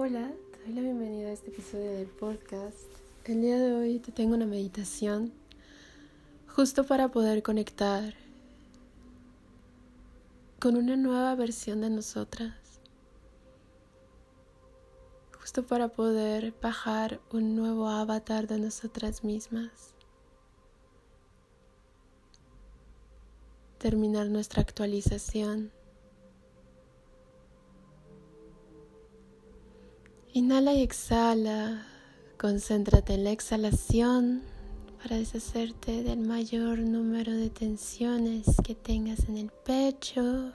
Hola, te doy la bienvenida a este episodio del podcast. El día de hoy te tengo una meditación justo para poder conectar con una nueva versión de nosotras. Justo para poder bajar un nuevo avatar de nosotras mismas. Terminar nuestra actualización Inhala y exhala. Concéntrate en la exhalación para deshacerte del mayor número de tensiones que tengas en el pecho.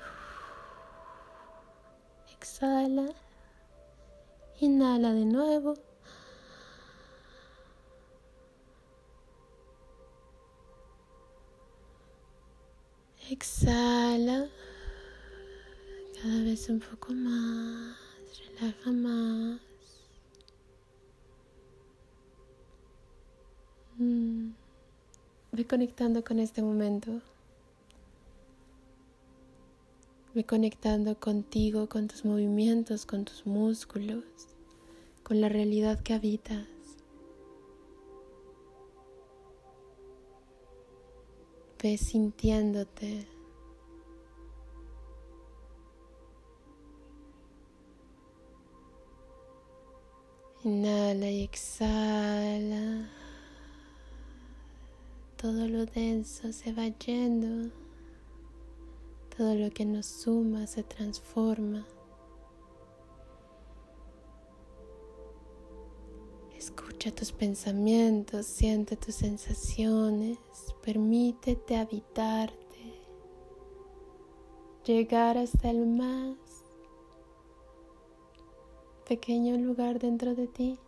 Exhala. Inhala de nuevo. Exhala. Cada vez un poco más. Relaja más. Mm. Ve conectando con este momento. Ve conectando contigo, con tus movimientos, con tus músculos, con la realidad que habitas. Ve sintiéndote. Inhala y exhala todo lo denso se va yendo, todo lo que nos suma se transforma. Escucha tus pensamientos, siente tus sensaciones, permítete habitarte, llegar hasta el más pequeño lugar dentro de ti.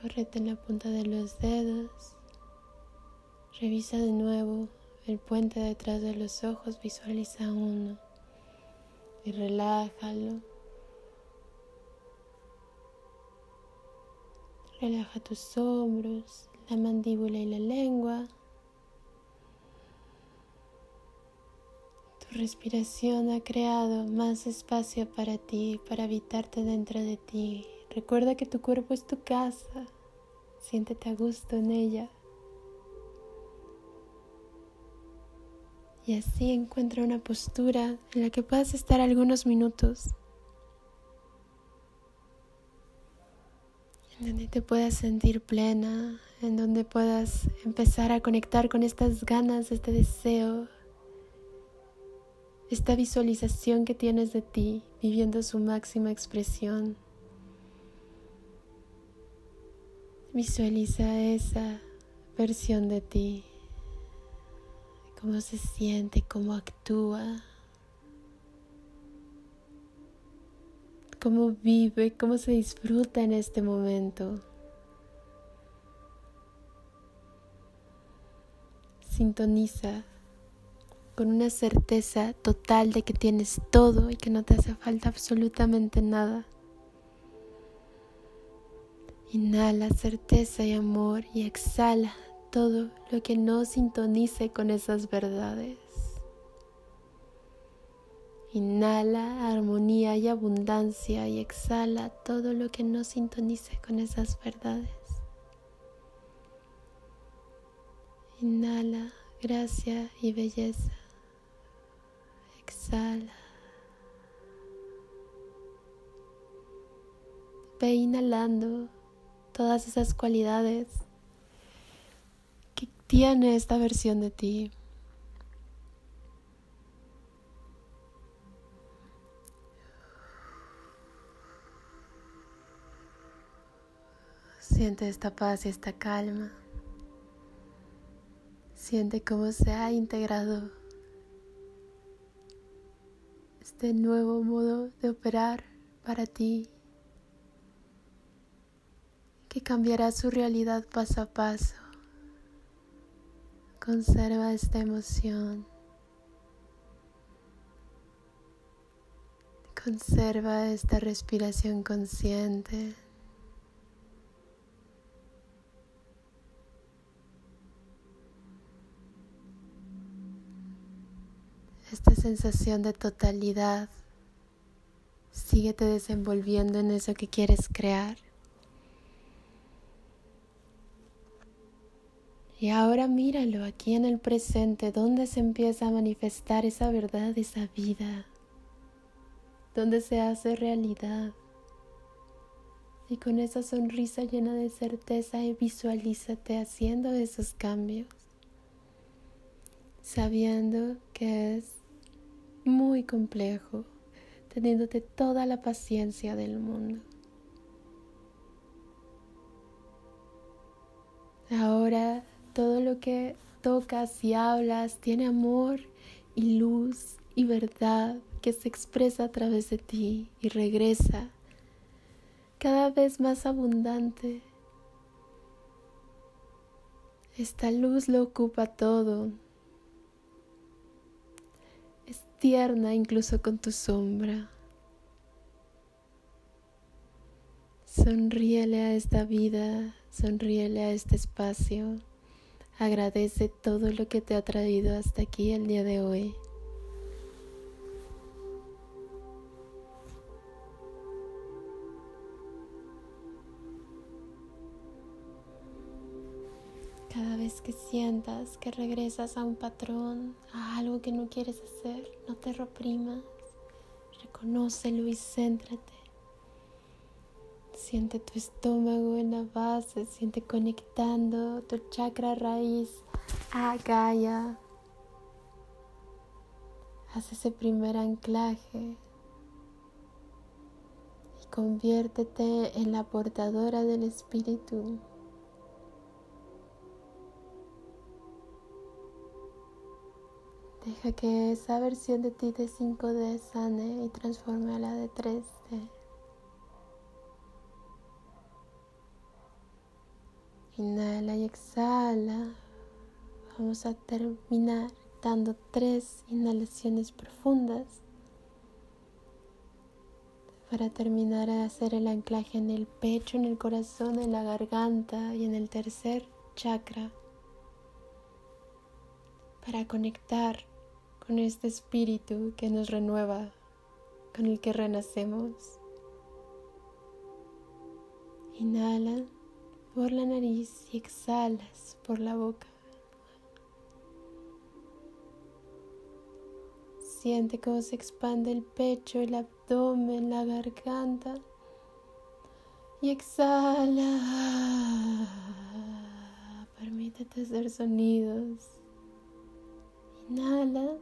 Correte en la punta de los dedos. Revisa de nuevo el puente detrás de los ojos, visualiza uno y relájalo. Relaja tus hombros, la mandíbula y la lengua. Tu respiración ha creado más espacio para ti, para habitarte dentro de ti, Recuerda que tu cuerpo es tu casa. Siéntete a gusto en ella. Y así encuentra una postura en la que puedas estar algunos minutos. En donde te puedas sentir plena, en donde puedas empezar a conectar con estas ganas, este deseo, esta visualización que tienes de ti, viviendo su máxima expresión. Visualiza esa versión de ti, cómo se siente, cómo actúa, cómo vive, cómo se disfruta en este momento. Sintoniza con una certeza total de que tienes todo y que no te hace falta absolutamente nada. Inhala certeza y amor y exhala todo lo que no sintonice con esas verdades. Inhala armonía y abundancia y exhala todo lo que no sintonice con esas verdades. Inhala gracia y belleza. Exhala. Ve inhalando todas esas cualidades que tiene esta versión de ti. Siente esta paz y esta calma. Siente cómo se ha integrado este nuevo modo de operar para ti que cambiará su realidad paso a paso. Conserva esta emoción. Conserva esta respiración consciente. sensación de totalidad. Síguete desenvolviendo en eso que quieres crear. Y ahora míralo aquí en el presente, donde se empieza a manifestar esa verdad, esa vida, donde se hace realidad. Y con esa sonrisa llena de certeza, visualízate haciendo esos cambios, sabiendo que es muy complejo, teniéndote toda la paciencia del mundo. Ahora todo lo que tocas y hablas tiene amor y luz y verdad que se expresa a través de ti y regresa cada vez más abundante. Esta luz lo ocupa todo. Es tierna incluso con tu sombra. Sonríele a esta vida, sonríele a este espacio. Agradece todo lo que te ha traído hasta aquí el día de hoy. Cada vez que sientas que regresas a un patrón, a algo que no quieres hacer, no te reprimas, reconócelo y céntrate. Siente tu estómago en la base, siente conectando tu chakra raíz a Gaia. Haz ese primer anclaje y conviértete en la portadora del espíritu. Deja que esa versión de ti de 5D sane y transforme a la de 3D. Inhala y exhala. Vamos a terminar dando tres inhalaciones profundas para terminar a hacer el anclaje en el pecho, en el corazón, en la garganta y en el tercer chakra para conectar con este espíritu que nos renueva, con el que renacemos. Inhala por la nariz y exhalas por la boca. Siente cómo se expande el pecho, el abdomen, la garganta. Y exhala. Permítete hacer sonidos. Inhala.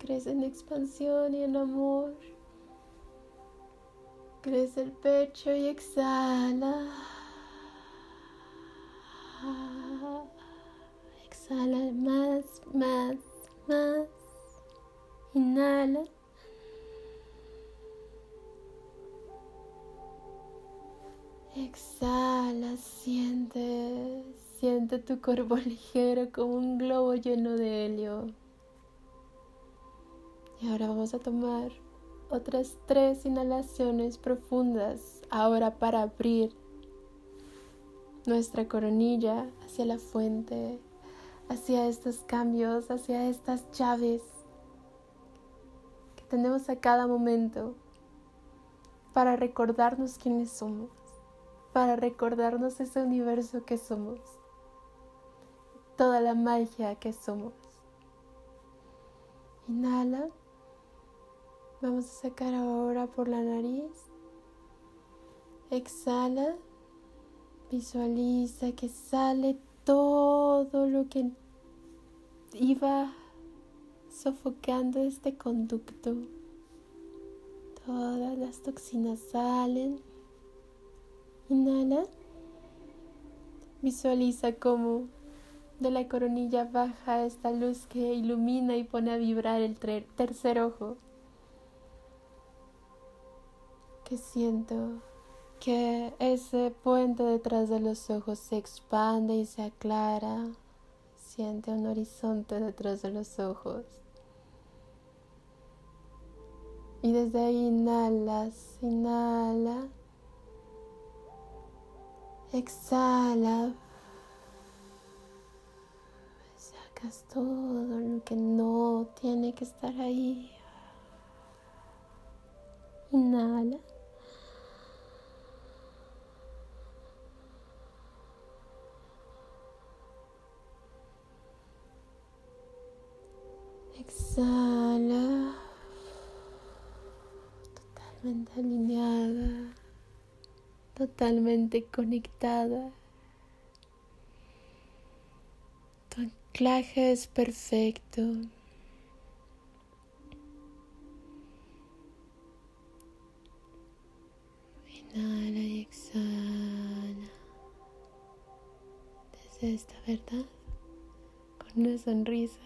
Crece en expansión y en amor. Crece el pecho y exhala. Exhala más, más, más. Inhala. Exhala, siente, siente tu cuerpo ligero como un globo lleno de helio. Y ahora vamos a tomar otras tres inhalaciones profundas ahora para abrir nuestra coronilla hacia la fuente, hacia estos cambios, hacia estas llaves que tenemos a cada momento para recordarnos quiénes somos, para recordarnos ese universo que somos, toda la magia que somos. Inhala. Vamos a sacar ahora por la nariz. Exhala. Visualiza que sale todo lo que iba sofocando este conducto. Todas las toxinas salen. Inhala. Visualiza cómo de la coronilla baja esta luz que ilumina y pone a vibrar el tercer ojo que siento que ese puente detrás de los ojos se expande y se aclara. Siente un horizonte detrás de los ojos. Y desde ahí inhalas, inhala, exhala, sacas todo lo que no tiene que estar ahí. Inhala. Totalmente alineada. Totalmente conectada. Tu anclaje es perfecto. Inhala y exhala. Desde esta verdad, con una sonrisa,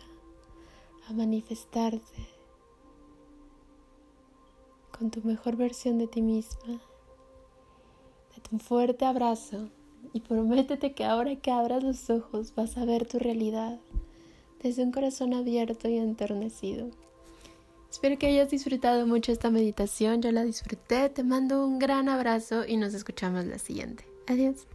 manifestarte con tu mejor versión de ti misma. Date un fuerte abrazo y prométete que ahora que abras los ojos vas a ver tu realidad desde un corazón abierto y enternecido. Espero que hayas disfrutado mucho esta meditación. Yo la disfruté. Te mando un gran abrazo y nos escuchamos la siguiente. Adiós.